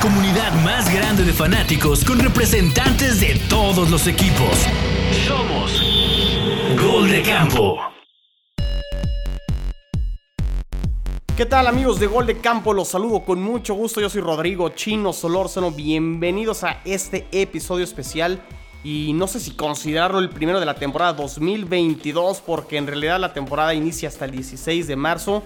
comunidad más grande de fanáticos con representantes de todos los equipos. Somos Gol de Campo. ¿Qué tal amigos de Gol de Campo? Los saludo con mucho gusto. Yo soy Rodrigo Chino Solórzano. Bienvenidos a este episodio especial. Y no sé si considerarlo el primero de la temporada 2022 porque en realidad la temporada inicia hasta el 16 de marzo.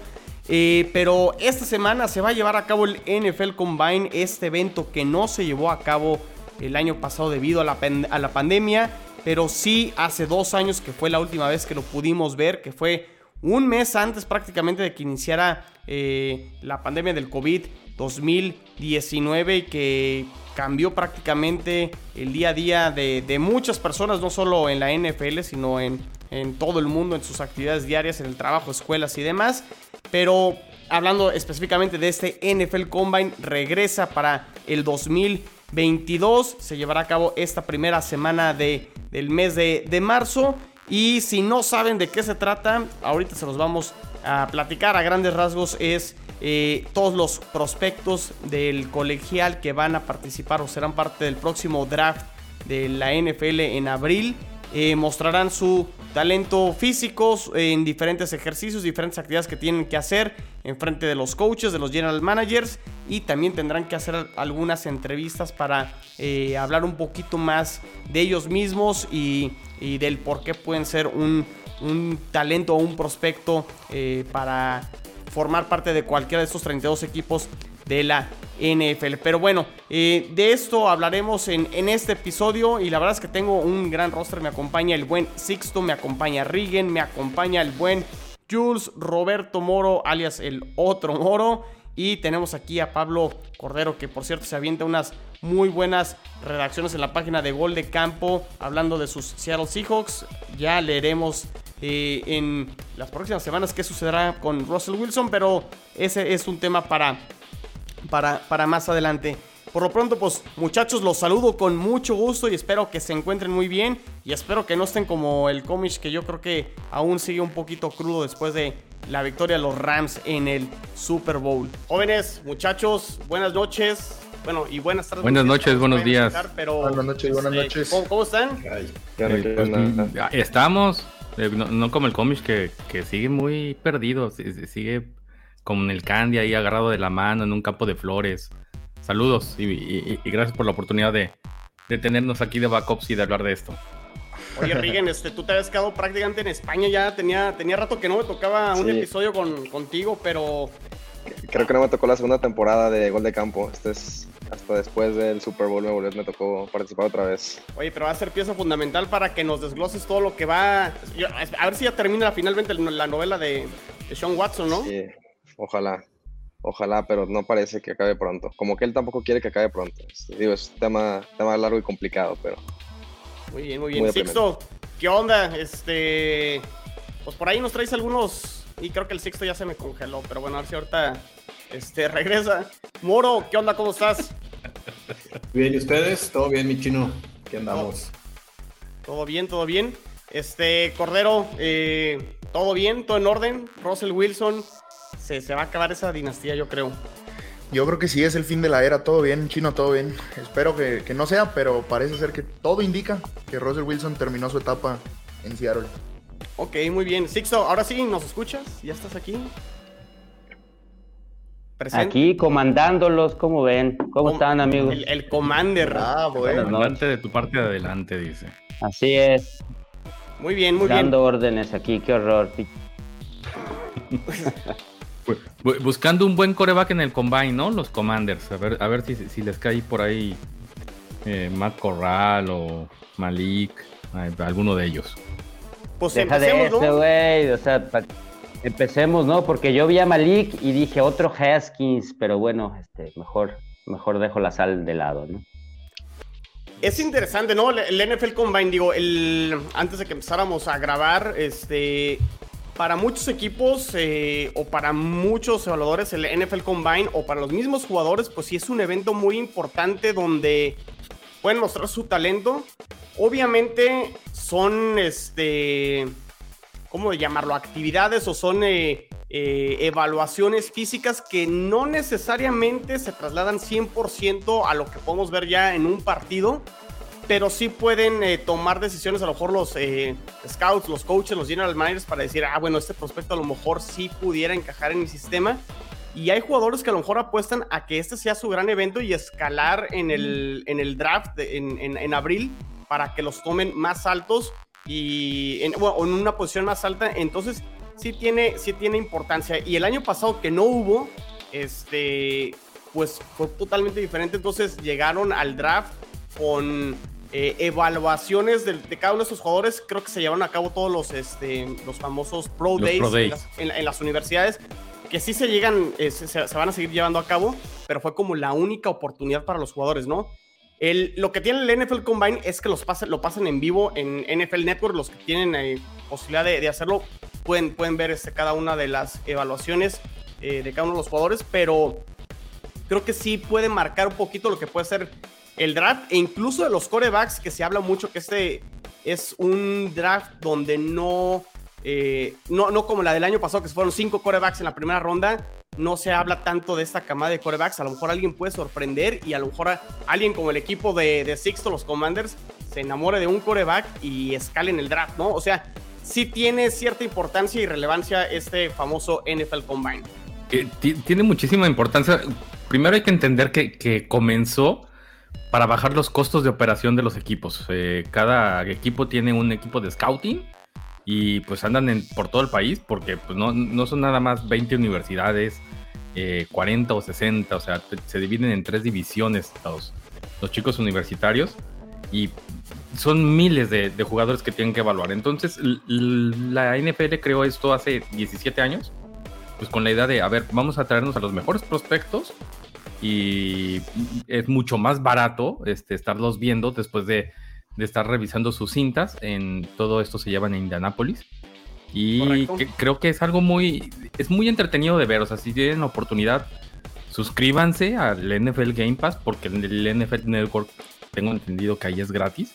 Eh, pero esta semana se va a llevar a cabo el NFL Combine, este evento que no se llevó a cabo el año pasado debido a la, pandemia, pero sí hace dos años que fue la última vez que lo pudimos ver, que fue un mes antes prácticamente de que iniciara eh, la pandemia del COVID 2019 y que cambió prácticamente el día a día de, de muchas personas, no solo en la NFL, sino en, en todo el mundo, en sus actividades diarias, en el trabajo, escuelas y demás. Pero hablando específicamente de este NFL Combine, regresa para el 2022. Se llevará a cabo esta primera semana de, del mes de, de marzo. Y si no saben de qué se trata, ahorita se los vamos a platicar a grandes rasgos. Es eh, todos los prospectos del colegial que van a participar o serán parte del próximo draft de la NFL en abril. Eh, mostrarán su talento físico en diferentes ejercicios, diferentes actividades que tienen que hacer en frente de los coaches, de los general managers y también tendrán que hacer algunas entrevistas para eh, hablar un poquito más de ellos mismos y, del por qué pueden ser un, talento o un prospecto para formar parte de cualquiera de estos 32 equipos de la NFL. Pero bueno, eh, de esto hablaremos en, en, este episodio y la verdad es que tengo un gran roster. Me acompaña el buen Sixto, me acompaña Rigen, me acompaña el buen Jules Roberto Moro, alias el otro Moro. Y tenemos aquí a Pablo Cordero, que por cierto se avienta unas muy buenas redacciones en la página de Gol de Campo, hablando de sus Seattle Seahawks. Ya leeremos eh, en las próximas semanas qué sucederá con Russell Wilson, pero ese es un tema para para, para más adelante. Por lo pronto, pues muchachos, los saludo con mucho gusto y espero que se encuentren muy bien. Y espero que no estén como el cómic que yo creo que aún sigue un poquito crudo después de la victoria de los Rams en el Super Bowl. Jóvenes, muchachos, buenas noches. Bueno, y buenas tardes. Buenas noches, buenos días. buenas noches, buenas este, noches. ¿cómo, están? Eh, pues, estamos, eh, no, como el cómic que, que sigue muy perdido, sigue con el Candy ahí agarrado de la mano en un campo de flores. Saludos y, gracias por la oportunidad de, tenernos aquí de backups y de hablar de esto. Oye, Rigen, este, tú te habías quedado prácticamente en España ya. Tenía, tenía rato que no me tocaba un episodio con, contigo, pero. Creo que no me tocó la segunda temporada de Gol de Campo. Este es hasta después del Super Bowl me, me tocó participar otra vez. Oye, pero va a ser pieza fundamental para que nos desgloses todo lo que va. a ver si ya termina finalmente la novela de, de Sean Watson, ¿no? Sí, Ojalá, ojalá, pero no parece que acabe pronto. Como que él tampoco quiere que acabe pronto. Este, digo, es un tema, tema largo y complicado, pero. Muy bien, muy bien. Sixto, ¿qué onda? Este. Pues por ahí nos traes algunos. Y creo que el Sixto ya se me congeló, pero bueno, a ver si ahorita este, regresa. Moro, ¿qué onda? ¿Cómo estás? Bien, ¿y ustedes? ¿Todo bien, mi chino? ¿Qué andamos? Todo, bien, todo bien. Este, Cordero, eh, ¿todo bien? ¿Todo en orden? Russell Wilson, se, va a acabar esa dinastía, yo creo. Yo creo que sí es el fin de la era, todo bien, chino, todo bien. Espero que, no sea, pero parece ser que todo indica que Russell Wilson terminó su etapa en Seattle. Ok, muy bien. Sixto, ahora sí, ¿nos escuchas? ¿Ya estás aquí? Aquí comandándolos, ¿cómo ven? ¿Cómo están, amigos? El, commander. Ah, bueno. Adelante de tu parte de adelante, dice. Así es. Muy bien, muy bien. Dando órdenes aquí, qué horror. Buscando un buen coreback en el combine, ¿no? Los Commanders. A ver, a ver si, les cae por ahí eh, Matt Corral o Malik, alguno de ellos. Pues Deja de güey. O sea, empecemos, ¿no? Porque yo vi a Malik y dije otro Haskins, pero bueno, este, mejor, mejor dejo la sal de lado, ¿no? Es interesante, ¿no? El NFL Combine, digo, el, antes de que empezáramos a grabar, este, para muchos equipos eh, o para muchos evaluadores el NFL Combine o para los mismos jugadores, pues sí es un evento muy importante donde pueden mostrar su talento. Obviamente son, este, ¿cómo llamarlo? Actividades o son eh, eh, evaluaciones físicas que no necesariamente se trasladan 100% a lo que podemos ver ya en un partido, pero sí pueden eh, tomar decisiones, a lo mejor los scouts, los coaches, los general managers para decir, ah, bueno, este prospecto a lo mejor sí pudiera encajar en mi sistema. Y hay jugadores que a lo mejor apuestan a que este sea su gran evento y escalar en el, en el draft en, en, abril para que los tomen más altos y en, en una posición más alta. Entonces, sí tiene, sí tiene importancia. Y el año pasado que no hubo, este, pues fue totalmente diferente. Entonces llegaron al draft con eh, evaluaciones de, cada uno de esos jugadores. Creo que se llevaron a cabo todos los, este, los famosos Pro Days, En, las, universidades. Que sí se llegan, eh, se, van a seguir llevando a cabo, pero fue como la única oportunidad para los jugadores, ¿no? El, lo que tiene el NFL Combine es que los lo pasan en vivo en NFL Network, los que tienen eh, posibilidad de, hacerlo pueden, pueden ver este, cada una de las evaluaciones de cada uno de los jugadores, pero creo que sí puede marcar un poquito lo que puede ser el draft e incluso de los corebacks, que se habla mucho que este es un draft donde no, eh, no, no como la del año pasado, que fueron cinco corebacks en la primera ronda, no se habla tanto de esta camada de corebacks. A lo mejor alguien puede sorprender y a lo mejor alguien como el equipo de, de Sixto, los Commanders, se enamore de un coreback y escale en el draft, ¿no? O sea, sí tiene cierta importancia y relevancia este famoso NFL Combine. tiene muchísima importancia. Primero hay que entender que, que comenzó para bajar los costos de operación de los equipos. Eh, cada equipo tiene un equipo de scouting y pues andan por todo el país porque pues no, son nada más 20 universidades, 40 eh, o 60, o sea, se dividen en tres divisiones los, los chicos universitarios y son miles de, jugadores que tienen que evaluar. Entonces, la NFL creó esto hace 17 años, pues con la idea de, a ver, vamos a traernos a los mejores prospectos y es mucho más barato este, estarlos viendo después de, estar revisando sus cintas. En todo esto se llevan en Indianápolis. Y creo que es algo muy, es muy entretenido de ver. O sea, si tienen oportunidad, suscríbanse al NFL Game Pass porque el NFL Network tengo entendido que ahí es gratis.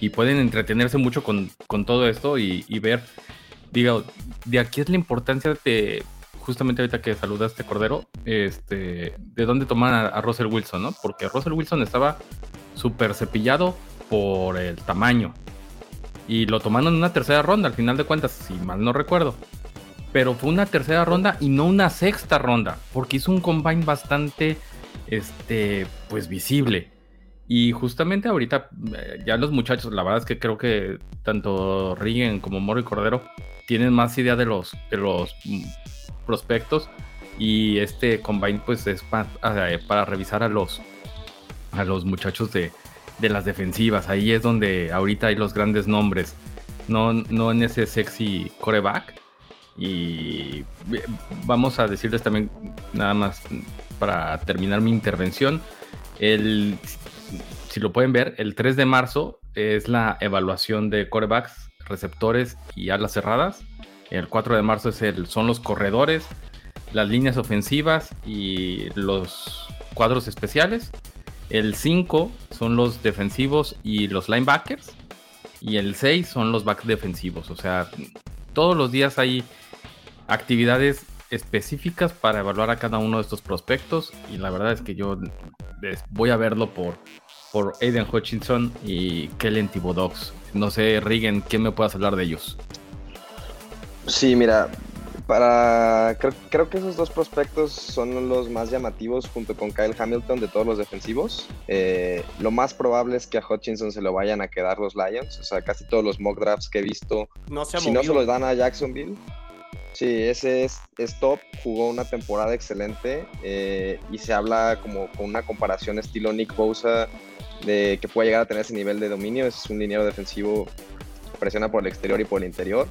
Y pueden entretenerse mucho con, todo esto y, y ver, digo, de aquí es la importancia de justamente ahorita que saludaste Cordero, este, de dónde toman a, Russell Wilson, ¿no? Porque Russell Wilson estaba súper cepillado por el tamaño. Y lo tomaron en una tercera ronda, al final de cuentas, si mal no recuerdo. Pero fue una tercera ronda y no una sexta ronda, porque hizo un combine bastante, este, pues visible. Y justamente ahorita, eh, ya los muchachos, la verdad es que creo que tanto Rigen como Moro y Cordero tienen más idea de los, de los prospectos y este combine pues es para, revisar a los a los muchachos de, de, las defensivas. Ahí es donde ahorita hay los grandes nombres, no, no en ese sexy coreback. Y vamos a decirles también, nada más para terminar mi intervención, el, si lo pueden ver, el 3 de marzo es la evaluación de corebacks, receptores y alas cerradas. El 4 de marzo es el, son los corredores, las líneas ofensivas y los cuadros especiales. El 5 son los defensivos y los linebackers. Y el 6 son los backs defensivos. O sea, todos los días hay actividades específicas para evaluar a cada uno de estos prospectos. Y la verdad es que yo voy a verlo por, por Aiden Hutchinson y Kellen Thibodeaux. No sé, Regan, ¿qué me puedas hablar de ellos? Sí, mira, para creo, que esos dos prospectos son los más llamativos junto con Kyle Hamilton de todos los defensivos. Eh, lo más probable es que a Hutchinson se lo vayan a quedar los Lions. O sea, casi todos los mock drafts que he visto, no se si no se los dan a Jacksonville. Sí, ese es, top, jugó una temporada excelente eh, y se habla como con una comparación estilo Nick Bosa de que puede llegar a tener ese nivel de dominio. Es un dinero defensivo, presiona por el exterior y por el interior.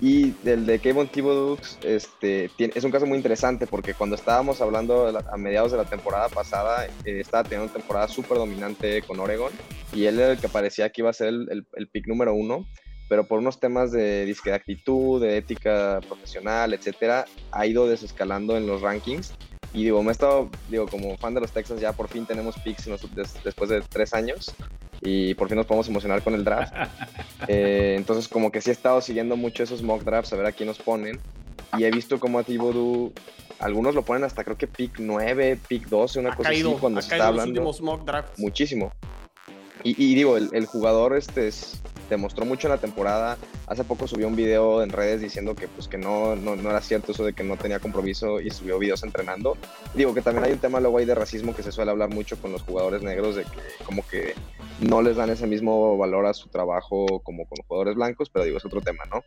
Y del de Kevin Thibodeau este, es un caso muy interesante porque cuando estábamos hablando a mediados de la temporada pasada, eh, estaba teniendo una temporada súper dominante con Oregon y él era el que parecía que iba a ser el, el, pick número uno, pero por unos temas de disque de actitud, de ética profesional, etcétera, ha ido desescalando en los rankings. Y digo, me he estado, digo, como fan de los Texans, ya por fin tenemos picks después de tres años y por fin nos podemos emocionar con el draft. Eh, entonces como que sí he estado siguiendo mucho esos mock drafts, a ver a quién nos ponen. y he visto como a Thibodeau, algunos lo ponen hasta creo que pick 9, pick 12, una cosa así cuando se está hablando. Muchísimo. Y, digo, el, jugador este demostró mucho en la temporada. Hace poco subió un video en redes diciendo que pues que no, no, no, era cierto eso de que no tenía compromiso y subió videos entrenando. Digo que también hay un tema luego ahí de racismo que se suele hablar mucho con los jugadores negros de que como que no les dan ese mismo valor a su trabajo como con jugadores blancos, pero digo, es otro tema, ¿no?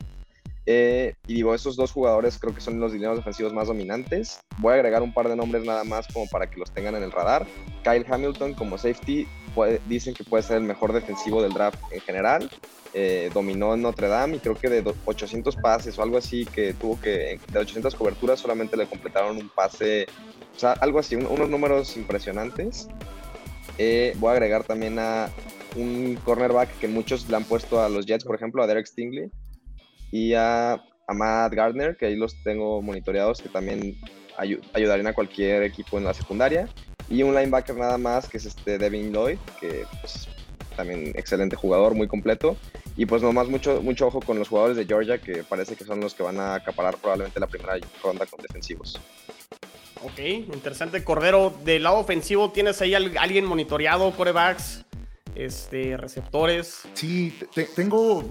Eh, y digo, esos dos jugadores creo que son los dineros defensivos más dominantes. Voy a agregar un par de nombres nada más como para que los tengan en el radar. Kyle Hamilton como safety, dicen que puede ser el mejor defensivo del draft en general. Eh, dominó en Notre Dame y creo que de 800 pases o algo así que tuvo que, de 800 coberturas solamente le completaron un pase, o sea, algo así, unos números impresionantes. Eh, voy a agregar también a un cornerback que muchos le han puesto a los Jets, por ejemplo, a Derek Stingley y a, Matt Gardner, que ahí los tengo monitoreados, que también ayudarían a cualquier equipo en la secundaria. Y un linebacker nada más, que es este Devin Lloyd, que pues, también excelente jugador, muy completo. Y pues nomás mucho, mucho ojo con los jugadores de Georgia, que parece que son los que van a acaparar probablemente la primera ronda con defensivos. Ok, interesante. Cordero, del lado ofensivo, ¿tienes ahí alguien monitoreado, corebacks, este, receptores? Sí, tengo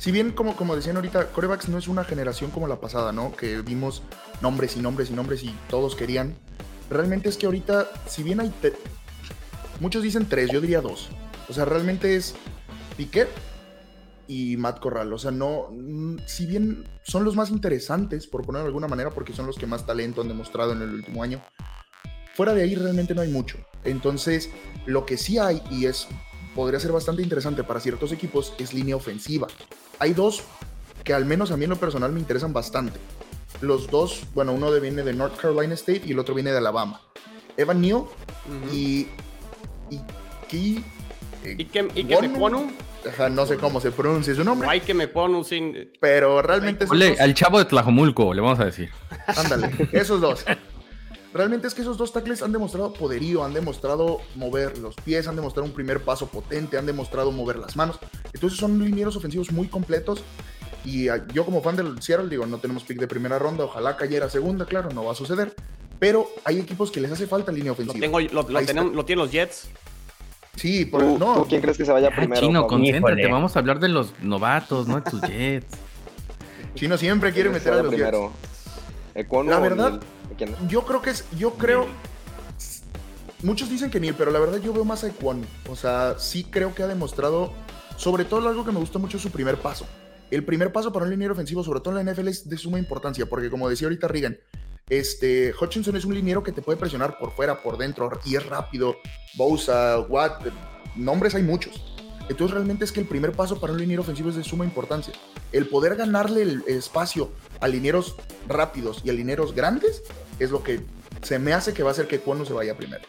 si bien, como, como decían ahorita, corebacks no es una generación como la pasada, ¿no? Que vimos nombres y nombres y nombres y todos querían. Realmente es que ahorita, si bien hay. Muchos dicen tres, yo diría dos. O sea, realmente es Piquet y Matt Corral. O sea, no. Si bien son los más interesantes, por ponerlo de alguna manera, porque son los que más talento han demostrado en el último año. Fuera de ahí realmente no hay mucho. Entonces, lo que sí hay, y es podría ser bastante interesante para ciertos equipos, es línea ofensiva hay dos que al menos a mí en lo personal me interesan bastante. Los dos, bueno, uno viene de North Carolina State y el otro viene de Alabama. Evan Neal y, y, y, y, que, y que me pone no sé cómo se pronuncia su nombre. Hay que me pone sin... Pero realmente... al chavo de Tlajomulco, le vamos a decir. Ándale, esos dos. Realmente es que esos dos tackles han demostrado poderío, han demostrado mover los pies, han demostrado un primer paso potente, han demostrado mover las manos. Entonces son linieros ofensivos muy completos. Y ah, yo como fan del Seattle digo, no tenemos pick de primera ronda, ojalá cayera segunda, claro, no va a suceder. Pero hay equipos que les hace falta línea ofensiva. Lo, tengo, lo, lo, tienen los Jets. Sí, por, no. quién crees que se vaya ah, primero? Chino, concéntrate, vamos a hablar de los novatos, no de tus Jets. Chino siempre quiere meter a los primero? Jets. La verdad, yo creo que es, yo creo, muchos dicen que Neil, pero la verdad yo veo más a Equan. O sea, sí creo que ha demostrado, sobre todo algo que me gusta mucho es su primer paso. El primer paso para un liniero ofensivo, sobre todo en la NFL, es de suma importancia, porque como decía ahorita Regan, este, Hutchinson es un liniero que te puede presionar por fuera, por dentro, y es rápido. Bosa, Watt, nombres hay muchos. Entonces realmente es que el primer paso para un liniero ofensivo es de suma importancia. El poder ganarle el espacio a linieros rápidos y a linieros grandes es lo que se me hace que va a hacer que Cuono se vaya primero.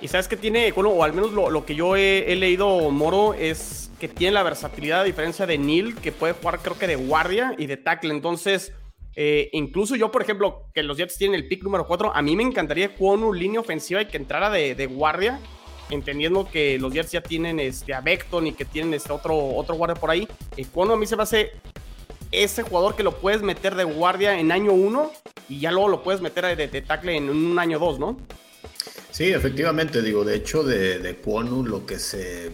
Y sabes que tiene, bueno, o al menos lo, que yo he, leído Moro es que tiene la versatilidad a diferencia de Neil, que puede jugar creo que de guardia y de tackle. Entonces, eh, incluso yo, por ejemplo, que los Jets tienen el pick número 4, a mí me encantaría Cuono línea ofensiva y que entrara de, guardia entendiendo que los Jets ya tienen este, a Beckton y que tienen este otro, otro guardia por ahí, eh, cuando a mí se me hace ese jugador que lo puedes meter de guardia en año 1 y ya luego lo puedes meter de, de tackle en un año 2, ¿no? Sí, efectivamente, digo, de hecho de, de lo que se...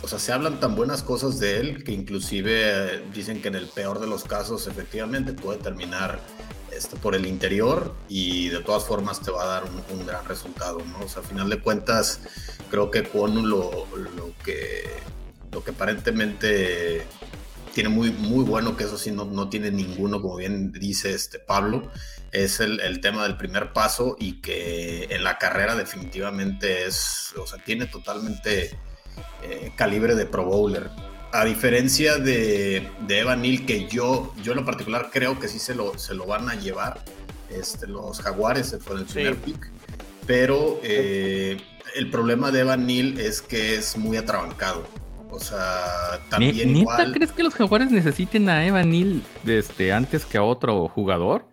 O sea, se hablan tan buenas cosas de él que inclusive dicen que en el peor de los casos efectivamente puede terminar este, por el interior y de todas formas te va a dar un, gran resultado, ¿no? O sea, a final de cuentas, creo que Kwonu lo, lo, que, lo que aparentemente tiene muy, muy bueno, que eso sí no, no tiene ninguno, como bien dice este Pablo, es el, el, tema del primer paso y que en la carrera definitivamente es, o sea, tiene totalmente eh, calibre de Pro Bowler a diferencia de, de Evan Neal, que yo, yo en lo particular creo que sí se lo, se lo van a llevar este, los Jaguares con el primer pick. Pero eh, el problema de Evan Neal es que es muy atrabancado. O sea, también igual... crees que los Jaguares necesiten a Evan Neal este, antes que a otro jugador?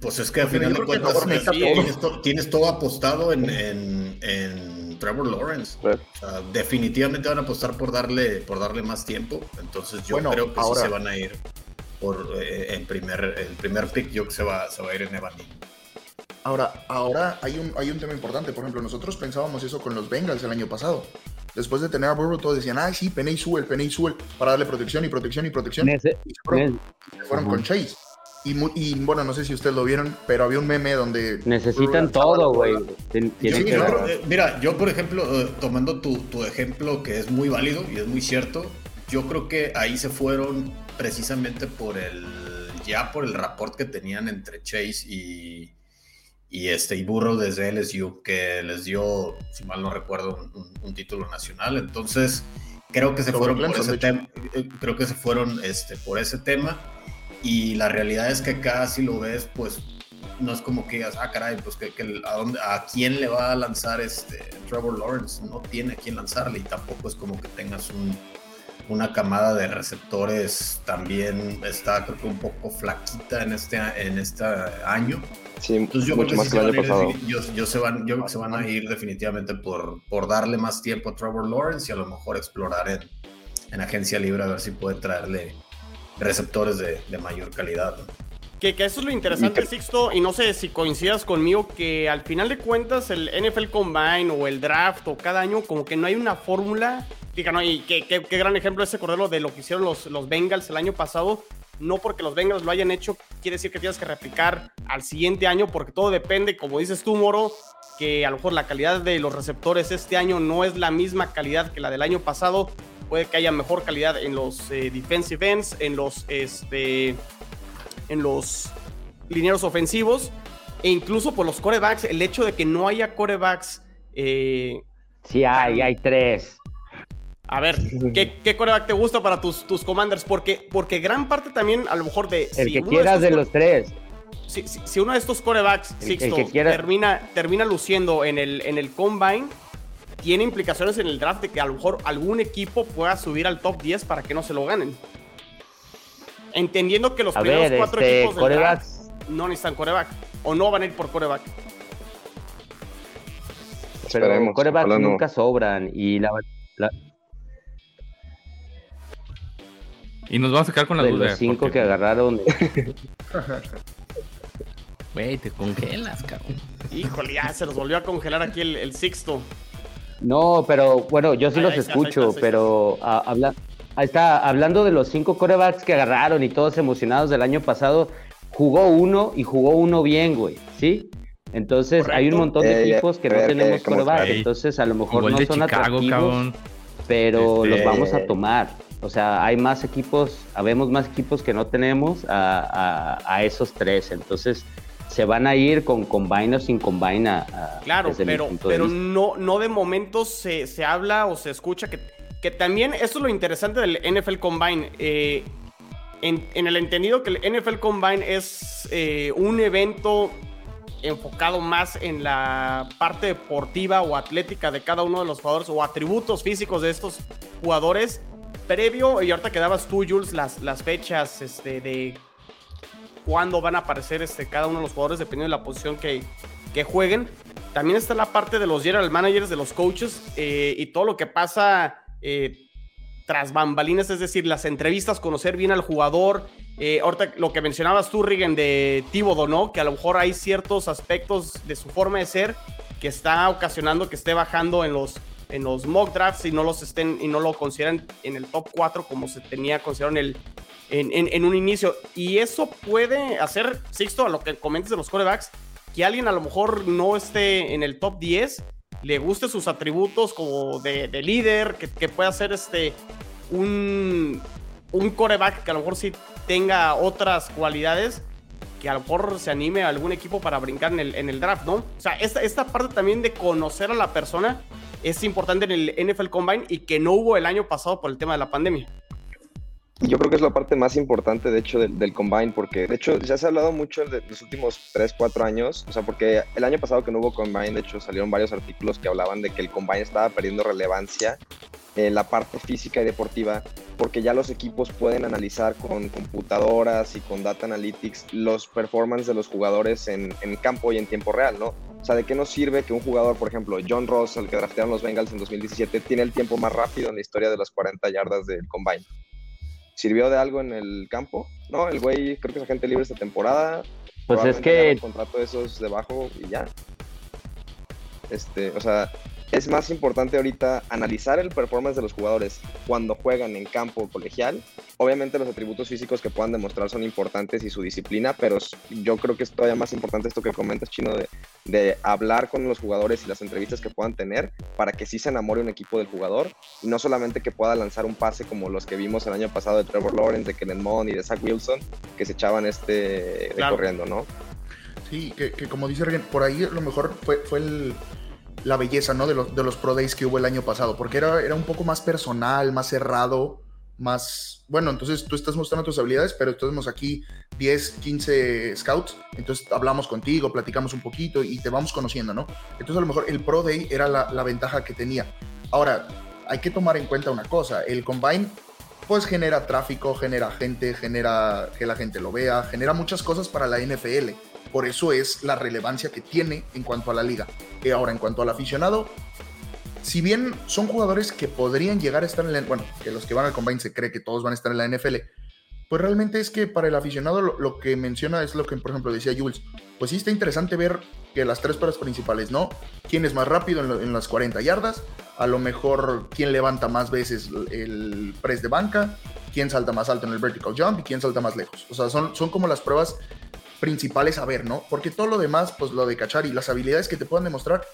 Pues es que al final de cuentas tienes, todo apostado en Trevor Lawrence. definitivamente van a apostar por darle, por darle más tiempo. Entonces yo creo que sí se van a ir. por eh, en primer, el primer pick, yo que se va, se va a ir en Evan Ahora, ahora hay un, hay un tema importante. Por ejemplo, nosotros pensábamos eso con los Bengals el año pasado. Después de tener a Burrow, todos decían, ah, sí, Penny Sewell, Penny Sewell, para darle protección y protección y protección. y se fueron, con Chase. Y, y, bueno, no sé si ustedes lo vieron, pero había un meme donde... Necesitan todo, güey. Eh, mira, yo por ejemplo, eh, tomando tu, tu ejemplo que es muy válido y es muy cierto, yo creo que ahí se fueron precisamente por el, ya por el rapport que tenían entre Chase y, y este y Burrow desde LSU que les dio, si mal no recuerdo, un, título nacional. Entonces creo que se fueron por ese tema, eh, creo que se fueron este, por ese tema. Y la realidad es que acá si lo ves, pues no es como que digas, ah, caray, pues que, a, dónde, a quién le va a lanzar este Trevor Lawrence, no tiene a quién lanzarle y tampoco es como que tengas un, una camada de receptores también está creo que un poco flaquita en este, en este año. Sí, Entonces yo mucho más que el año pasado. Yo, se van, yo creo que se van a ir definitivamente por, por darle más tiempo a Trevor Lawrence y a lo mejor explorar en, en agencia libre a ver si puede traerle receptores de, de mayor calidad. Que, que, eso es lo interesante, Sixto, y no sé si coincidas conmigo, que al final de cuentas el NFL Combine o el draft o cada año como que no hay una fórmula. Fíjate. Y qué, qué, gran ejemplo ese cordero de lo que hicieron los, los Bengals el año pasado. No porque los Bengals lo hayan hecho, quiere decir que tienes que replicar al siguiente año, porque todo depende, como dices tú, Moro, que a lo mejor la calidad de los receptores este año no es la misma calidad que la del año pasado. Puede que haya mejor calidad en los eh, defensive ends, en los este, en los lineros ofensivos e incluso por los corebacks, el hecho de que no haya corebacks. Eh, sí, hay, hay tres. A ver, ¿qué, coreback te gusta para tus, tus commanders? Porque, porque gran parte también, a lo mejor, de. El que quieras de, los tres. Si, si, uno de estos corebacks, Sixto, termina, termina luciendo en el, en el combine, tiene implicaciones en el draft de que a lo mejor algún equipo pueda subir al top 10 para que no se lo ganen. Entendiendo que los primeros cuatro este, equipos del draft no necesitan coreback. O no van a ir por coreback. Pero corebacks nunca sobran. Y la, Y nos vamos a sacar con la de duda. Los cinco que agarraron. Güey, te congelas, cabrón. Híjole, ya se los volvió a congelar aquí el, sexto. No, pero bueno, yo sí los escucho, pero habla, Ahí está, hablando de los cinco corebacks que agarraron y todos emocionados del año pasado, jugó uno y jugó uno bien, güey, ¿sí? Entonces hay un montón de eh, equipos que no tenemos coreback, entonces a lo mejor no son atractivos, pero los vamos a este tomar. O sea, hay más equipos, habemos más equipos que no tenemos a, esos tres, entonces se van a ir con combine o sin combine a, Claro, pero, pero no, no de momento se, se habla o se escucha que que también, esto es lo interesante del NFL Combine. Eh, en, el entendido que el NFL Combine es eh, un evento enfocado más en la parte deportiva o atlética de cada uno de los jugadores o atributos físicos de estos jugadores. Previo, y ahorita quedabas tú, Jules, las, las fechas este, de cuándo van a aparecer este, cada uno de los jugadores dependiendo de la posición que, que jueguen. También está la parte de los general managers, de los coaches eh, y todo lo que pasa eh, tras bambalinas, es decir, las entrevistas, conocer bien al jugador. Eh, ahorita lo que mencionabas tú, Rigen, de Tíbodo, ¿no? Que a lo mejor hay ciertos aspectos de su forma de ser que está ocasionando que esté bajando en los, en los mock drafts y no los estén y no lo consideran en el top 4 como se tenía considerado en, el, en, en, un inicio. Y eso puede hacer, Sixto, a lo que comentes de los corebacks, que alguien a lo mejor no esté en el top 10 le guste sus atributos como de, líder, que, que, pueda ser este un, un coreback que a lo mejor sí tenga otras cualidades, que a lo mejor se anime a algún equipo para brincar en el, en el draft, ¿no? O sea, esta, esta parte también de conocer a la persona es importante en el NFL Combine y que no hubo el año pasado por el tema de la pandemia. Yo creo que es la parte más importante, de hecho, del, combine, porque de hecho ya se ha hablado mucho de los últimos 3, 4 años, o sea, porque el año pasado que no hubo combine, de hecho salieron varios artículos que hablaban de que el combine estaba perdiendo relevancia en la parte física y deportiva, porque ya los equipos pueden analizar con computadoras y con data analytics los performances de los jugadores en, en campo y en tiempo real, ¿no? O sea, ¿de qué nos sirve que un jugador, por ejemplo, John Ross, el que draftearon los Bengals en 2017, tiene el tiempo más rápido en la historia de las 40 yardas del combine? ¿Sirvió de algo en el campo? No, el güey creo que es agente libre esta temporada. Pues es que... contrato de esos debajo y ya. Este, o sea, es más importante ahorita analizar el performance de los jugadores cuando juegan en campo colegial. Obviamente los atributos físicos que puedan demostrar son importantes y su disciplina, pero yo creo que es todavía más importante esto que comentas, Chino, de, de hablar con los jugadores y las entrevistas que puedan tener para que sí se enamore un equipo del jugador y no solamente que pueda lanzar un pase como los que vimos el año pasado de Trevor Lawrence, de Kellen Mond y de Zach Wilson, que se echaban este corriendo, ¿no? Sí, que, como dice alguien, por ahí a lo mejor fue, fue el la belleza, ¿no? De los, de los Pro Days que hubo el año pasado, porque era, era un poco más personal, más cerrado, más... Bueno, entonces tú estás mostrando tus habilidades, pero tenemos aquí 10, 15 scouts, entonces hablamos contigo, platicamos un poquito y te vamos conociendo, ¿no? Entonces a lo mejor el Pro Day era la, la ventaja que tenía. Ahora, hay que tomar en cuenta una cosa, el Combine pues genera tráfico, genera gente, genera que la gente lo vea, genera muchas cosas para la NFL. Por eso es la relevancia que tiene en cuanto a la liga. Y ahora, en cuanto al aficionado, si bien son jugadores que podrían llegar a estar en la bueno, que los que van al combine se cree que todos van a estar en la NFL, pues realmente es que para el aficionado lo, que menciona es lo que, por ejemplo, decía Jules. Pues sí está interesante ver que las tres paras principales, ¿no? ¿Quién es más rápido en, en las 40 yardas? A lo mejor, ¿quién levanta más veces el press de banca? ¿Quién salta más alto en el vertical jump? ¿Y quién salta más lejos? O sea, son, son como las pruebas principales a ver, ¿no? Porque todo lo demás, pues lo de cachar y las habilidades que te puedan demostrar,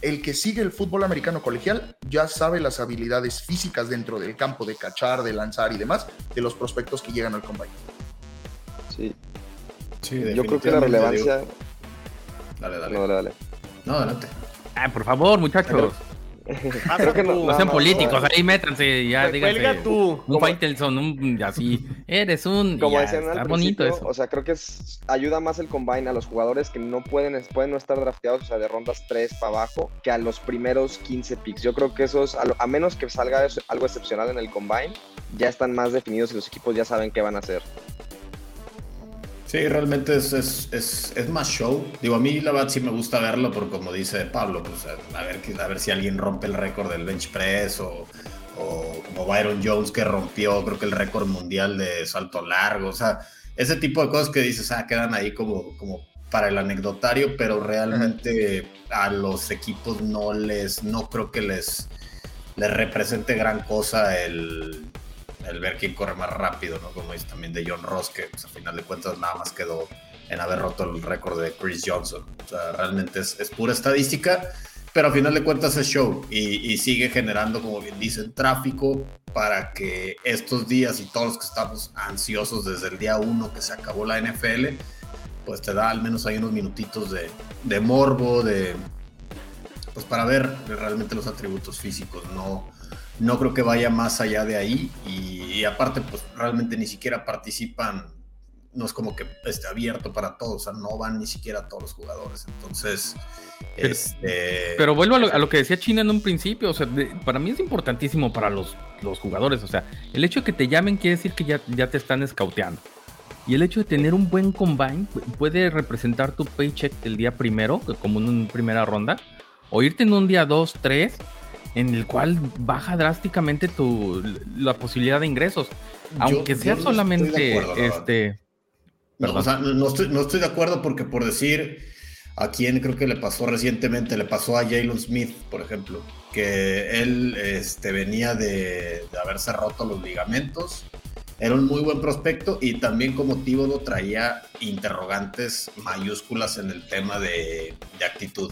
el que sigue el fútbol americano colegial ya sabe las habilidades físicas dentro del campo de cachar, de lanzar y demás de los prospectos que llegan al combine. Sí. sí Yo creo que la relevancia. Dale, dale. No, dale, dale. No, adelante. Ah, por favor, muchachos. Creo que no, sean políticos, ahí métanse, ya díganse. tú. Un Faitelson, un así. Eres un. Como decían al bonito eso. O sea, creo que es, ayuda más el combine a los jugadores que no pueden, pueden no estar drafteados, o sea, de rondas 3 para abajo, que a los primeros 15 picks. Yo creo que eso es, a, menos que salga algo excepcional en el combine, ya están más definidos y los equipos ya saben qué van a hacer. Sí, realmente es, es, es, más show. Digo, a mí la verdad sí me gusta verlo, porque como dice Pablo, pues a, ver, a ver si alguien rompe el récord del bench press o, o, como Byron Jones que rompió, creo que el récord mundial de salto largo. O sea, ese tipo de cosas que dices, ah, quedan ahí como, como para el anecdotario, pero realmente a los equipos no les, no creo que les, les represente gran cosa el el ver quién corre más rápido, ¿no? Como dice también de John Ross, que pues, a final de cuentas nada más quedó en haber roto el récord de Chris Johnson. O sea, realmente es, pura estadística, pero a final de cuentas es show y, sigue generando, como bien dicen, tráfico para que estos días y todos los que estamos ansiosos desde el día uno que se acabó la NFL, pues te da al menos ahí unos minutitos de, de morbo, de pues para ver realmente los atributos físicos, no no creo que vaya más allá de ahí y, aparte pues realmente ni siquiera participan, no es como que esté abierto para todos, o sea, no van ni siquiera todos los jugadores, entonces... Pero, este, pero vuelvo a lo, que decía China en un principio, o sea, para mí es importantísimo para los, los jugadores, o sea, el hecho de que te llamen quiere decir que ya, ya te están escauteando. Y el hecho de tener un buen combine puede representar tu paycheck el día primero, como en una primera ronda, o irte en un día dos, tres, en el cual baja drásticamente tu, la posibilidad de ingresos. Aunque sea solamente este. No, o sea, no, estoy, no estoy de acuerdo porque por decir a quién creo que le pasó recientemente, le pasó a Jalen Smith, por ejemplo, que él este, venía de, de, haberse roto los ligamentos, era un muy buen prospecto y también como Tíbodo traía interrogantes mayúsculas en el tema de, de actitud.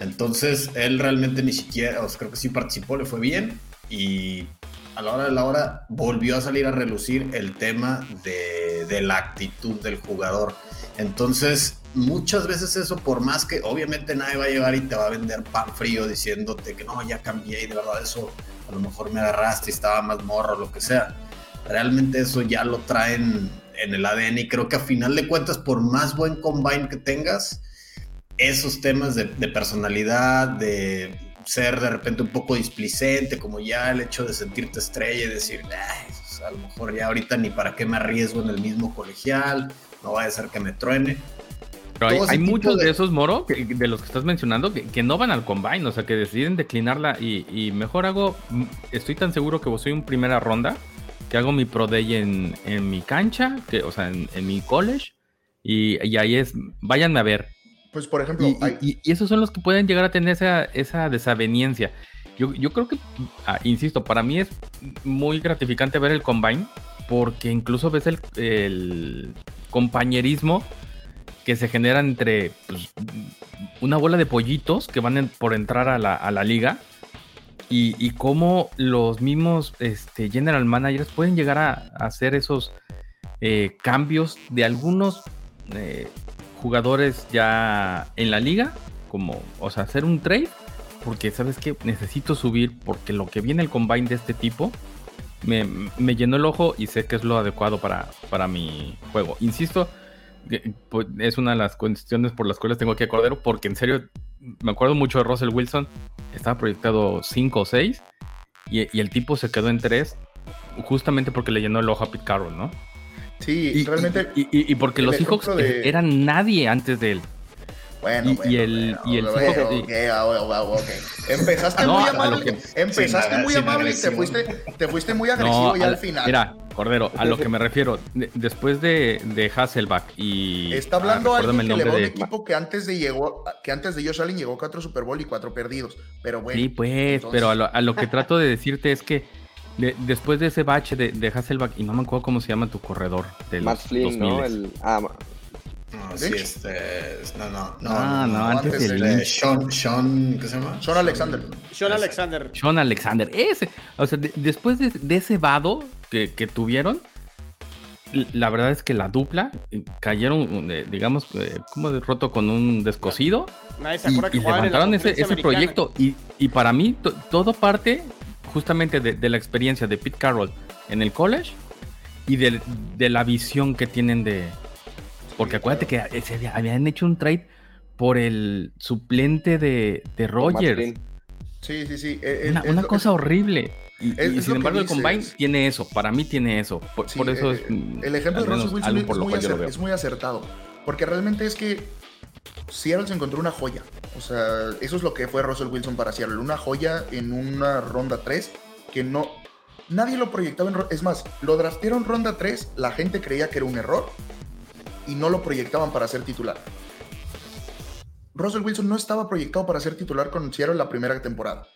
Entonces, él realmente ni siquiera, sea, creo que sí participó, le fue bien y a la hora de la hora volvió a salir a relucir el tema de, de la actitud del jugador. Entonces, muchas veces eso, por más que obviamente nadie va a llevar y te va a vender pan frío diciéndote que no, ya cambié y de verdad eso a lo mejor me agarraste y estaba más morro, lo que sea. Realmente eso ya lo traen en el ADN y creo que a final de cuentas, por más buen combine que tengas, esos temas de, personalidad, de ser de repente un poco displicente, como ya el hecho de sentirte estrella y decir, pues, a lo mejor ya ahorita ni para qué me arriesgo en el mismo colegial, no vaya a ser que me truene. Pero hay, muchos de... esos, Moro, de los que estás mencionando, que, no van al combine, o sea, que deciden declinarla y, mejor hago, estoy tan seguro que soy un primera ronda que hago mi Pro Day en, en mi cancha, que, o sea, en, en mi college, y, y, ahí es, váyanme a ver. Pues, por ejemplo, y, hay... y, y, esos son los que pueden llegar a tener esa, esa desaveniencia. Yo, yo creo que, ah, insisto, para mí es muy gratificante ver el combine, porque incluso ves el, el compañerismo que se genera entre pues, una bola de pollitos que van en, por entrar a la, a la liga y, y, cómo los mismos este, general managers pueden llegar a, a hacer esos eh, cambios de algunos eh, jugadores ya en la liga, como, o sea, hacer un trade, porque sabes que necesito subir, porque lo que viene el combine de este tipo me, me llenó el ojo y sé que es lo adecuado para, para mi juego. Insisto, pues, es una de las cuestiones por las cuales tengo que acordar, porque en serio me acuerdo mucho de Russell Wilson, estaba proyectado 5 o 6 y, y, el tipo se quedó en 3 justamente porque le llenó el ojo a Pete Carroll, ¿no? Sí, y, realmente. Y, y, y porque los Seahawks de... eran nadie antes de él. Bueno, y, bueno, y el, bueno, y el bueno, Seahawks- okay, ah, bueno, bueno, okay. Empezaste No, muy amable, que- empezaste sin muy sin amable y te fuiste, te fuiste muy agresivo No, y al final. Mira, Cordero, a lo que me refiero, de- después de, de Hasselback y. Está hablando ah, alguien que el le va a un nombre de- equipo que antes de llegó, que antes de Josh Allen llegó cuatro Super Bowl y cuatro perdidos. Pero bueno. Sí, pues, entonces- pero a lo, a lo que trato de decirte es que de- después de ese bache de, de Hasselback, y no me acuerdo cómo se llama tu corredor de Matt los Flynn, ¿no? 2000s. El, ah, No, sí, Lynch. este. es- No, no, no. Ah, no, antes antes de- Lynch. Sean, Sean, ¿qué se llama? Sean Alexander. Sean. Alexander. Sean Alexander, ese. O sea, de- después de, de ese vado que, que tuvieron, la verdad es que la dupla eh, cayeron, eh, digamos, eh, como de roto con un descosido. Nadie se y, acuerda que y en la levantaron ese, ese proyecto. Y, y para mí, to- todo parte justamente de, de la experiencia de Pete Carroll en el college y de, de la visión que tienen de. Porque acuérdate que se habían hecho un trade por el suplente de, de Rogers. Sí, sí, sí. Una, es una cosa horrible. Y, es- y es sin embargo, el. Combine tiene eso. Para mí tiene eso. Por, Sí, por eso eh, es. El ejemplo de Russell Wilson es muy acertado. Porque realmente es que Seattle se encontró una joya. O sea, eso es lo que fue Russell Wilson para Seattle. Una joya en una ronda 3 que no. Nadie lo proyectaba en. Es más, lo draftearon ronda 3, la gente creía que era un error y no lo proyectaban para ser titular. Russell Wilson no estaba proyectado para ser titular con Seattle la primera temporada.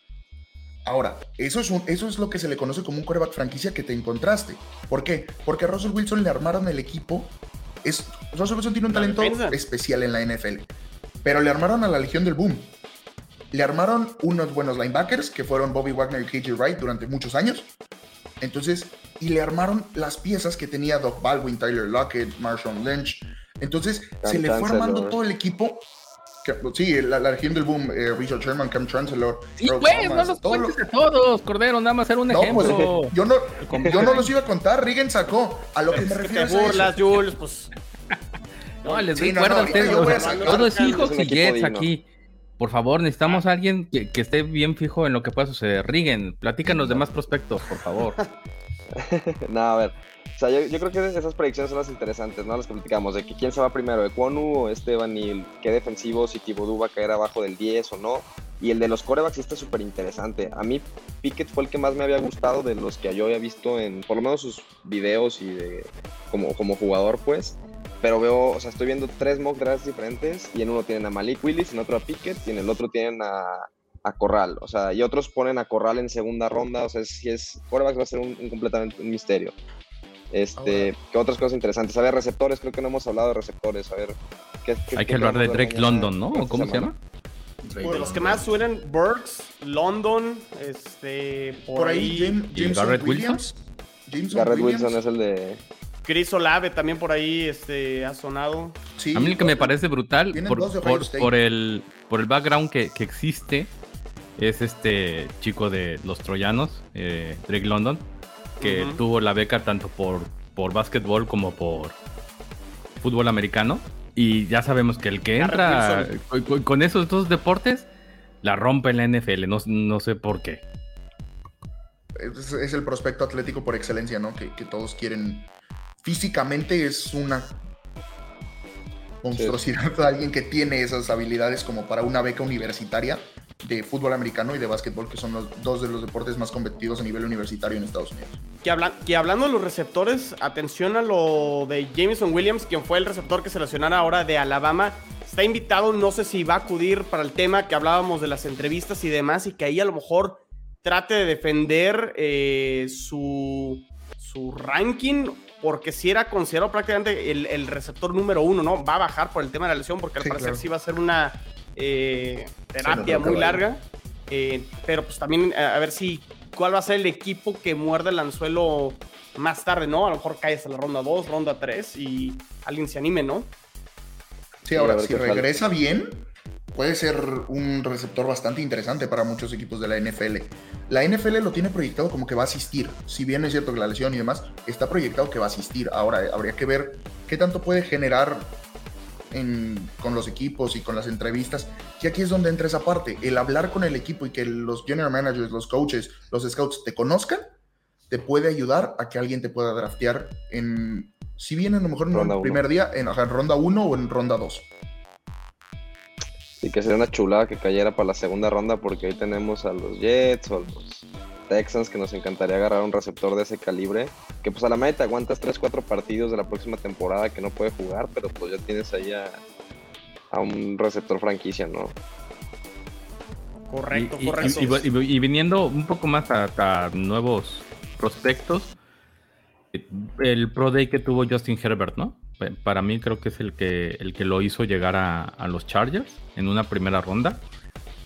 Ahora, eso es, eso es lo que se le conoce como un coreback franquicia que te encontraste. ¿Por qué? Porque a Russell Wilson le armaron el equipo. Es, Russell Wilson tiene un La talento defensa. especial en la NFL. Pero le armaron a la Legión del Boom. Le armaron unos buenos linebackers que fueron Bobby Wagner y KJ Wright durante muchos años. Entonces, y le armaron las piezas que tenía Doc Baldwin, Tyler Lockett, Marshawn Lynch. Entonces, se le fue armando todo el equipo. Que- sí, la, la Legión del Boom, eh, Richard Sherman, Cam Chancellor. Sí, pues, no los todo lo- cuentes a todos, Cordero, nada más era un no, pues, ejemplo. yo no, yo no los iba a contar, Rigen sacó. A lo que me refiero te burlas, Jules, pues. No, les Sí, no, recuerdo no, a ustedes, ahorita yo o voy a sea, sacar- todo es es un Seahawks y Jets digno. aquí. Por favor, necesitamos a alguien que, que esté bien fijo en lo que pueda suceder. Rigen, platícanos de más prospectos, por favor. No, a ver. O sea, yo, yo creo que esas predicciones son las interesantes, ¿no? Las que platicamos, de que quién se va primero, de o Esteban y qué defensivo, si Thibodeau va a caer abajo del 10 o no. Y el de los corebacks está súper interesante. A mí Pickett fue el que más me había gustado de los que yo había visto en, por lo menos sus videos y de como, como jugador, pues. Pero veo, o sea, estoy viendo tres mock drafts diferentes y en uno tienen a Malik Willis, en otro a Pickett y en el otro tienen a, a Corral. O sea, y otros ponen a Corral en segunda ronda. O sea, si es corebacks va a ser un, un completamente un misterio. Este, ¿qué otras cosas interesantes? A ver, receptores, creo que no hemos hablado de receptores. A ver, ¿qué, qué- Hay qué que hablar de Drake London, ¿no? para ¿O esta ¿Cómo se llama? Drake De los que más suenan, Burks, London, este, por, Por ahí, James, ¿Y Jameson Garrett Williams. Jameson Garrett Williams. Wilson es el de. Chris Olave también por ahí este, ha sonado. Sí, A mí el que me parece brutal por el, por el background que, que existe es este chico de los troyanos, eh, Drake London, que tuvo la beca tanto por, por básquetbol como por fútbol americano. Y ya sabemos que el que entra con, esos dos deportes la rompe en la NFL, no, no sé por qué. es, es el prospecto atlético por excelencia, ¿no? Que, que todos quieren. Físicamente es una monstruosidad alguien que tiene esas habilidades como para una beca universitaria. De fútbol americano y de básquetbol, que son los dos de los deportes más competitivos a nivel universitario en Estados Unidos. Que, que hablando de los receptores, atención a lo de Jameson Williams, quien fue el receptor que seleccionara ahora de Alabama. Está invitado, no sé si va a acudir para el tema que hablábamos de las entrevistas y demás, y que ahí a lo mejor trate de defender eh, su, su ranking porque si era considerado prácticamente el, receptor número uno, ¿no? Va a bajar por el tema de la lesión, porque al parecer sí va a ser una eh, terapia muy larga. Eh, pero pues también a ver si cuál va a ser el equipo que muerde el anzuelo más tarde, ¿no? A lo mejor cae hasta la ronda 2, ronda 3 y alguien se anime, ¿no? Sí, ahora, si regresa bien, puede ser un receptor bastante interesante para muchos equipos de la NFL. La NFL lo tiene proyectado como que va a asistir. Si bien es cierto que la lesión y demás, está proyectado que va a asistir. Ahora habría que ver qué tanto puede generar con los equipos y con las entrevistas. Y aquí es donde entra esa parte. El hablar con el equipo y que los general managers, los coaches, los scouts te conozcan, te puede ayudar a que alguien te pueda draftear en, si bien a lo mejor en el primer día, en, en ronda 1 o en ronda 2. Y que sería una chulada que cayera para la segunda ronda porque ahí tenemos a los Jets o a los Texans que nos encantaría agarrar un receptor de ese calibre. Que pues a la te aguantas 3-4 partidos de la próxima temporada que no puede jugar, pero pues ya tienes ahí a, un receptor franquicia, ¿no? Correcto, correcto. Y, viniendo un poco más a, nuevos prospectos, el Pro Day que tuvo Justin Herbert, ¿no? Para mí creo que es el que, el que lo hizo llegar a, los Chargers en una primera ronda.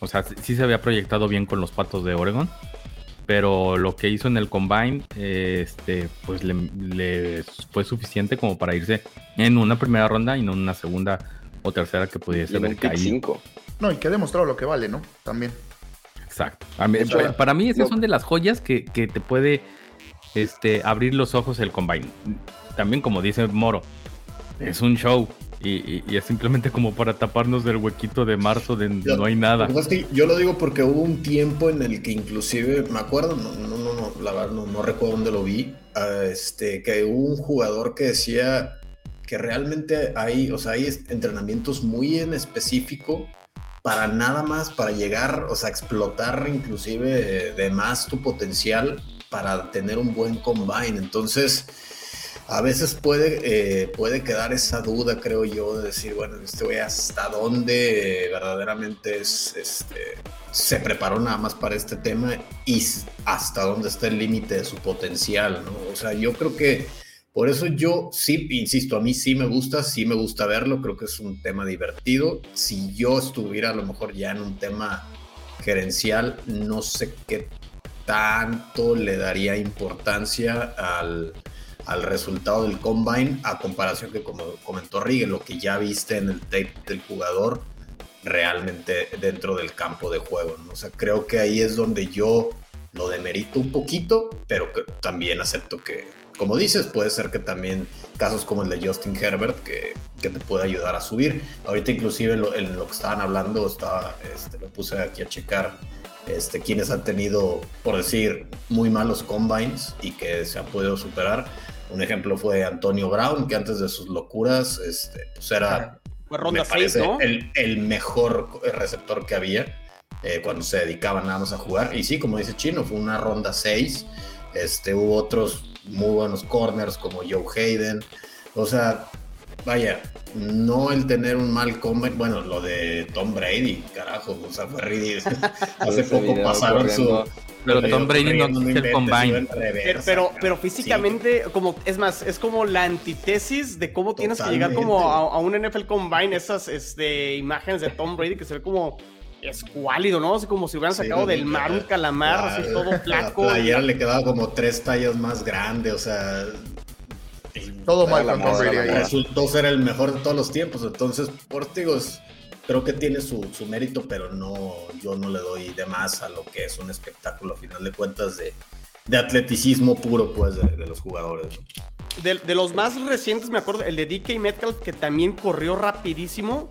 O sea, sí se había proyectado bien con los Patos de Oregon. Pero lo que hizo en el Combine, este, pues le, fue suficiente como para irse en una primera ronda y no en una segunda o tercera que pudiese haber caído. No, y que ha demostrado lo que vale, ¿no? También. Exacto. para, mí esas son de las joyas que, que te puede este, abrir los ojos el Combine. También como dice Moro, es un show. Y, es simplemente como para taparnos del huequito de marzo de no hay nada. yo lo digo porque hubo un tiempo en el que inclusive, me acuerdo, no, no, no, la verdad no, recuerdo dónde lo vi, ah, este, que hubo un jugador que decía que realmente hay, o sea, hay entrenamientos muy en específico para nada más, para llegar, o sea, explotar inclusive de más tu potencial para tener un buen combine. Entonces, a veces puede, eh, puede quedar esa duda, creo yo, de decir, bueno, este güey hasta dónde verdaderamente es, este, se preparó nada más para este tema y hasta dónde está el límite de su potencial, ¿no? O sea, yo creo que por eso yo sí, insisto, a mí sí me gusta, sí me gusta verlo, creo que es un tema divertido. Si yo estuviera a lo mejor ya en un tema gerencial, no sé qué tanto le daría importancia al al resultado del combine a comparación que como comentó Rigue, lo que ya viste en el tape del jugador realmente dentro del campo de juego. ¿no? O sea, creo que ahí es donde yo lo demerito un poquito, pero que también acepto que, como dices, puede ser que también casos como el de Justin Herbert que, que te pueda ayudar a subir. Ahorita inclusive en lo, en lo que estaban hablando, estaba, este, me puse aquí a checar este, quienes han tenido, por decir, muy malos combines y que se han podido superar. Un ejemplo fue Antonio Brown, que antes de sus locuras, este, pues era ronda ¿no? el, mejor receptor que había eh, cuando se dedicaba nada más a jugar. Y sí, como dice Chino, fue una ronda 6. Este, hubo otros muy buenos corners como Joe Hayden. O sea, vaya, no el tener un mal combine, bueno, lo de Tom Brady, carajo, o sea, fue ridículo. Hace poco pasaron su, pero Tom Brady no es el combine. Pero, pero, físicamente, como, es más, es como la antítesis de cómo tienes que llegar como a, un NFL combine, esas este, imágenes de Tom Brady que se ve como escuálido, ¿no? Así como si hubieran sacado del mar un calamar, así todo flaco. La playera le quedaba como tres tallas más grande, o sea. Todo mal con Tom Brady. Resultó ser el mejor de todos los tiempos, entonces, por digo, creo que tiene su, mérito, pero no, yo no le doy de más a lo que es un espectáculo, a final de cuentas, de, atleticismo puro, pues, de, los jugadores. De, los más recientes, me acuerdo, el de DK Metcalf, que también corrió rapidísimo,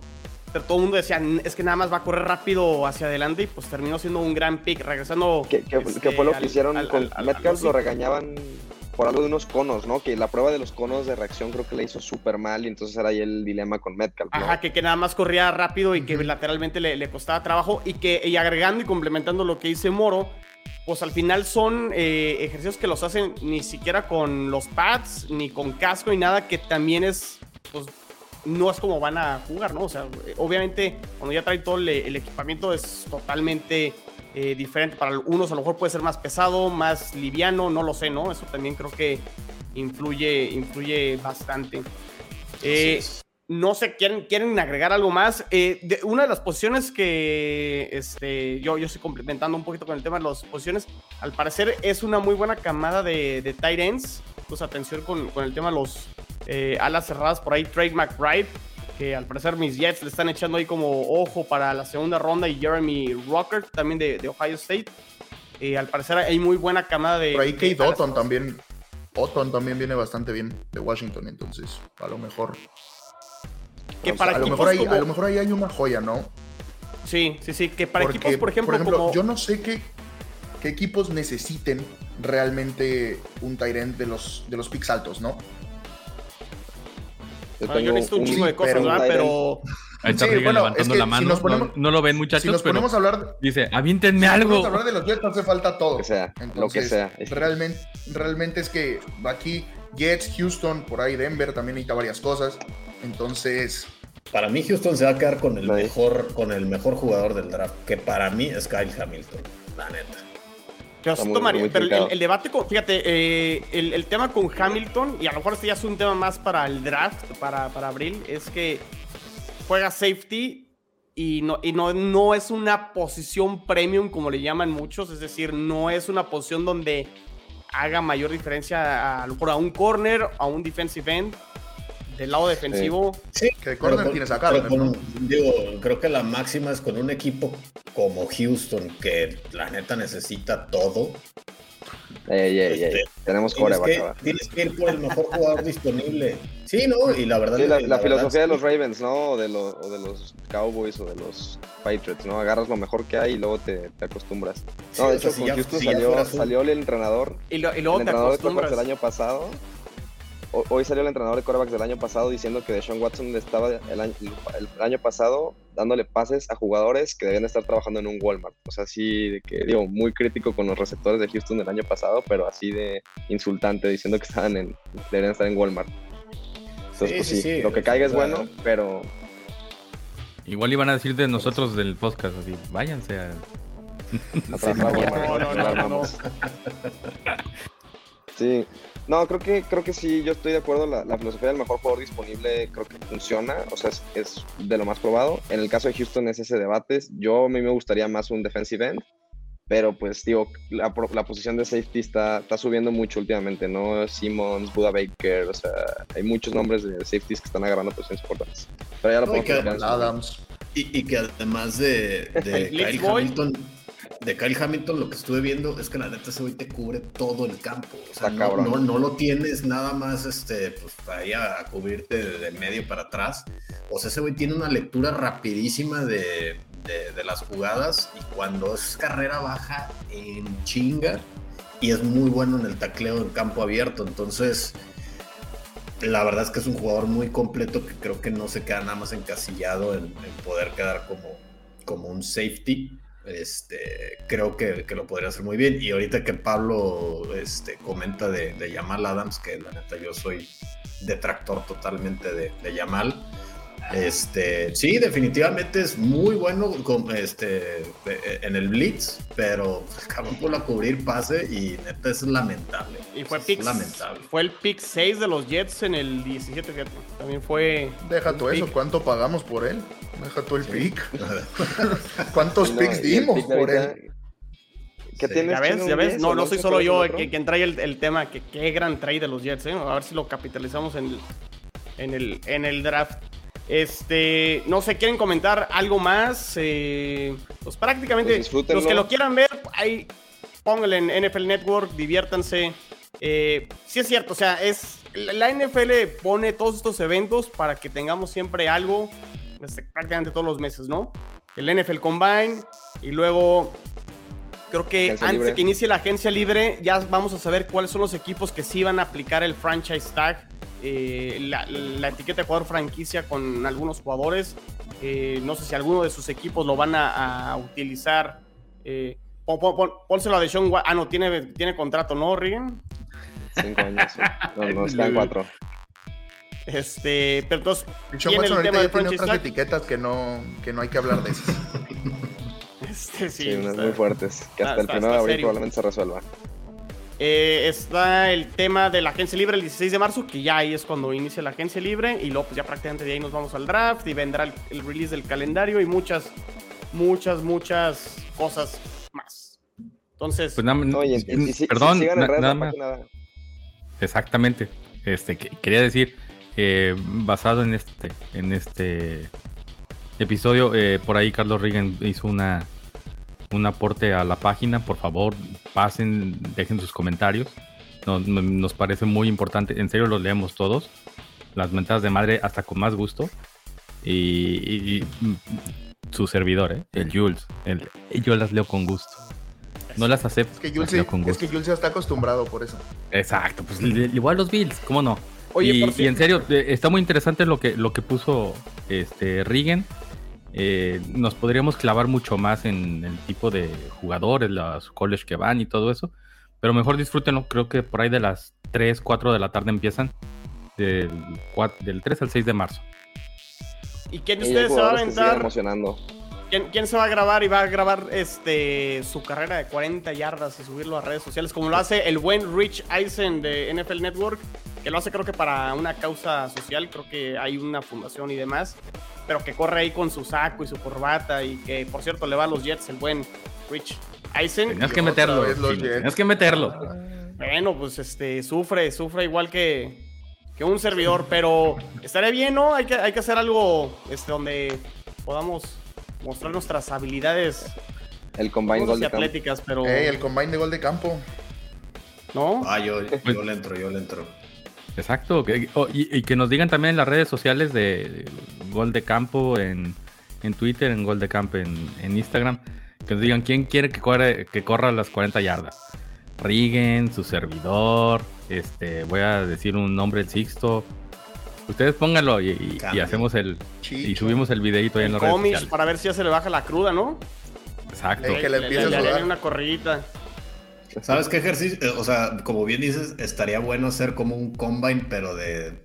pero todo el mundo decía, es que nada más va a correr rápido hacia adelante, y pues terminó siendo un gran pick, regresando... ¿Qué, fue lo que este, hicieron con Metcalf? lo regañaban por algo de unos conos, ¿no? Que la prueba de los conos de reacción creo que le hizo súper mal y entonces era ahí el dilema con Metcalf. ¿no? Ajá, que, que nada más corría rápido y que lateralmente le, le, costaba trabajo y que y agregando y complementando lo que dice Moro, pues al final son eh, ejercicios que los hacen ni siquiera con los pads, ni con casco, ni nada, que también es, pues no es como van a jugar, ¿no? O sea, obviamente cuando ya trae todo el, el equipamiento es totalmente eh, diferente. Para unos a lo mejor puede ser más pesado, más liviano, no lo sé, ¿no? Eso también creo que influye, influye bastante. Eh, no sé, ¿quieren, ¿quieren agregar algo más? Eh, de, una de las posiciones que este, yo, yo estoy complementando un poquito con el tema de las posiciones, al parecer es una muy buena camada de, de tight ends. Pues atención con, con el tema de los eh, alas cerradas por ahí, Trade McBride, que al parecer mis Jets le están echando ahí como ojo para la segunda ronda, y Jeremy Rocker, también de, de Ohio State. Eh, al parecer hay muy buena camada de... Por ahí Kate Otton también, Otton también viene bastante bien de Washington, entonces a lo mejor... Que para a, lo mejor ahí, como... a lo mejor ahí hay una joya, ¿no? Sí, sí, sí, que para Porque, equipos, por ejemplo, por ejemplo como... yo no sé qué, qué equipos necesiten realmente un Tyrant de los, de los picks altos, ¿no? Yo, ah, yo necesito un chingo de cosas, ¿verdad? Pero. Ahí está sí, bueno, levantando es que la mano. Si ponemos, no, no, lo ven, muchachos. Si nos ponemos a hablar. Dice, aviéntenme si algo. Si hablar de los Jets, hace falta todo. Lo que sea. Entonces, lo que sea. Realmente, realmente es que aquí, Jets, Houston, por ahí Denver también necesita varias cosas. Entonces. Para mí, Houston se va a quedar con el, mejor, con el mejor jugador del draft, que para mí es Kyle Hamilton, la neta. Pero, sí tomaría, muy pero el, el, debate, con, fíjate, eh, el, el, tema con Hamilton, y a lo mejor este ya es un tema más para el draft, para, para abril, es que juega safety y, no, y no, no es una posición premium como le llaman muchos, es decir, no es una posición donde haga mayor diferencia a, a lo mejor a un corner, a un defensive end del lado defensivo. Sí, que de corner tienes a Carter, con, ¿no? Digo, creo que la máxima es con un equipo como Houston, que la neta necesita todo. Ey, ey, ey. Tenemos tienes que, tienes que ir por el mejor jugador disponible. Sí, ¿no? Y la verdad. Sí, la, la, la, filosofía verdad, de los Ravens, ¿no? O de, los, o de los Cowboys o de los Patriots, ¿no? Agarras lo mejor que hay y luego te, te acostumbras. No, sí, de hecho, o sea, con si Houston ya, salió, si salió el entrenador. Y, lo, y luego el te entrenador acostumbras. del año pasado. Hoy salió el entrenador de quarterbacks del año pasado diciendo que Deshaun Watson estaba el año, el año, pasado dándole pases a jugadores que debían estar trabajando en un Walmart. O sea, así de que, digo, muy crítico con los receptores de Houston del año pasado, pero así de insultante, diciendo que estaban en, deberían estar en Walmart. Entonces, sí, pues sí, sí, lo que caiga es bueno, pero... Igual iban a decir de nosotros del podcast, así, váyanse a... no, no, no, no. Sí, no, creo que, creo que sí, yo estoy de acuerdo. La, la filosofía del mejor jugador disponible creo que funciona, o sea, es, es, de lo más probado. En el caso de Houston es ese debate. Yo a mí me gustaría más un defensive end, pero pues digo, la, la posición de safety está, está, subiendo mucho últimamente, ¿no? Simmons, Buda Baker, o sea, hay muchos nombres de safeties que están agarrando posiciones importantes. Pero ya lo no, podemos que, Adams. Y, y, que además de, de Kyle Hamilton de Kyle Hamilton lo que estuve viendo es que la neta ese güey te cubre todo el campo. O sea, no, no, no, lo tienes nada más este, pues, ahí a, a cubrirte de, de, medio para atrás. O sea, ese güey tiene una lectura rapidísima de, de, de, las jugadas y cuando es carrera baja en chinga y es muy bueno en el tacleo en campo abierto. Entonces, la verdad es que es un jugador muy completo que creo que no se queda nada más encasillado en, en poder quedar como, como un safety este, creo que, que, lo podría hacer muy bien. Y ahorita que Pablo este, comenta de, de Yamal Adams, que la neta yo soy detractor totalmente de, de Yamal. Este, sí, definitivamente es muy bueno con, este, en el blitz, pero acabó por la cubrir pase y neta es lamentable. Y fue, pick, lamentable. fue el pick 6 de los Jets en el 17, fíjate. También fue. Deja tú eso, ¿cuánto pagamos por él? Deja tú el sí. pick. ¿Cuántos no, picks dimos por él? ¿Qué sí. tienes, ya ves, ya ves. No, no soy solo yo que, quien trae el, el, tema. Que qué gran trade de los Jets, ¿eh? A ver si lo capitalizamos en el, en el, en el draft. Este, no sé, ¿quieren comentar algo más? Eh, pues prácticamente, pues los que lo quieran ver, ahí pónganle en NFL Network, diviértanse. Eh, sí es cierto, o sea, es la NFL pone todos estos eventos para que tengamos siempre algo, este, prácticamente todos los meses, ¿no? El NFL Combine y luego Creo que antes de que inicie la agencia libre, ya vamos a saber cuáles son los equipos que sí van a aplicar el franchise tag, eh, la, etiqueta de jugador franquicia con algunos jugadores. Eh, no sé si alguno de sus equipos lo van a, utilizar. Eh, pónselo a Deshaun Ah, no, tiene, tiene contrato, ¿no, Rigen? Cinco años. No, no, están cuatro. Este, pero entonces. Tiene el tema de tiene otras etiquetas que no, que no hay que hablar de eso. Este, sí, unas muy fuertes. Que hasta el final de abril probablemente se resuelva. Eh, está el tema de la agencia libre el 16 de marzo, que ya ahí es cuando inicia la agencia libre. Y luego, pues ya prácticamente de ahí nos vamos al draft y vendrá el, release del calendario y muchas, muchas, muchas cosas más. Entonces, pues perdón, nada más. Exactamente. Este, quería decir, eh, basado en este, en este episodio, eh, por ahí Carlos Reagan hizo una un aporte a la página, por favor, pasen, dejen sus comentarios. Nos, parece muy importante, en serio los leemos todos. Las mentadas de madre hasta con más gusto. Y, su servidor, ¿eh? el Jules, el, yo las leo con gusto. No las acepto. Es que Jules, es que Jules ya está acostumbrado por eso. Exacto, pues igual los Bills, ¿cómo no? Oye, y, y, en serio, eh, está muy interesante lo que, lo que puso este Rigen eh, nos podríamos clavar mucho más en el tipo de jugadores, los college que van y todo eso. Pero mejor disfrútenlo. Creo que por ahí de las 3, 4 de la tarde empiezan. Del, del 3 al 6 de marzo. ¿Y quién de ustedes se va a aventar? ¿Quién, se va a grabar y va a grabar este su carrera de 40 yardas y subirlo a redes sociales? Como lo hace el buen Rich Eisen de NFL Network, que lo hace creo que para una causa social, creo que hay una fundación y demás pero que corre ahí con su saco y su corbata y que, por cierto, le va a los Jets el buen Rich Eisen. Tenías que meterlo, tenías que meterlo. Bueno, pues este, sufre, sufre igual que, que un servidor, pero estaría bien, ¿no? Hay que, hay que hacer algo este, donde podamos mostrar nuestras habilidades. El combine gol de atléticas, pero... el combine de gol de campo. ¿No? Ah, yo, yo le entro, yo le entro. Exacto, y, que nos digan también en las redes sociales de Gol de Campo, en, Twitter, en Gol de Campo, en, Instagram, que nos digan quién quiere que, corra, que corra las 40 yardas. Rigen, su servidor, este, voy a decir un nombre, el Sixto. Ustedes pónganlo y, hacemos el y subimos el videito ahí en las redes sociales. para ver si ya se le baja la cruda, ¿no? Exacto. que le, le, una corridita. ¿Sabes qué ejercicio? Eh, o sea, como bien dices, estaría bueno hacer como un combine, pero de,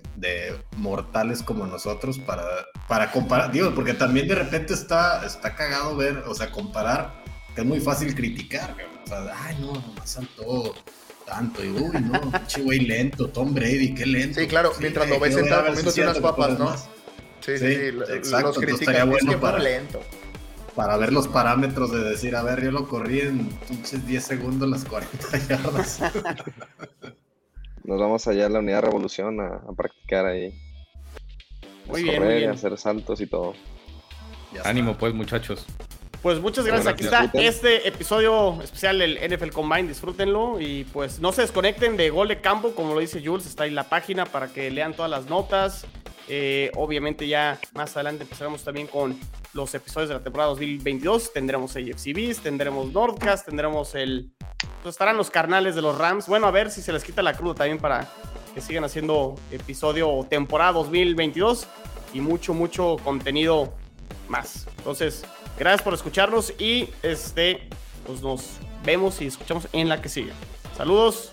mortales como nosotros para, para comparar. Digo, porque también de repente está, está cagado ver, o sea, comparar, que es muy fácil criticar. O sea, ay, no, nomás saltó tanto. Y uy, no, pinche güey lento, Tom Brady, qué lento. Sí, claro, mientras lo ves sentado comiéndote unas papas, ¿no? Sí, sí, sí, exacto, los critican, es que para... lento para ver los parámetros de decir, a ver, yo lo corrí en 10 segundos las 40 yardas. Nos vamos allá a la unidad Revolución a, practicar ahí. Muy bien, correr, hacer saltos y todo. Ánimo pues muchachos. Pues muchas gracias. Aquí está este episodio especial del NFL Combine. Disfrútenlo y pues no se desconecten de Gol de Campo, como lo dice Jules. Está ahí la página para que lean todas las notas. Eh, obviamente ya más adelante empezaremos también con los episodios de la temporada 2022. Tendremos AFCBs, tendremos Nordcast, tendremos el... Pues estarán los carnales de los Rams. Bueno, a ver si se les quita la cruda también para que sigan haciendo episodio o temporada 2022 y mucho, mucho contenido más. Entonces, gracias por escucharnos y este, pues nos vemos y escuchamos en la que sigue. Saludos.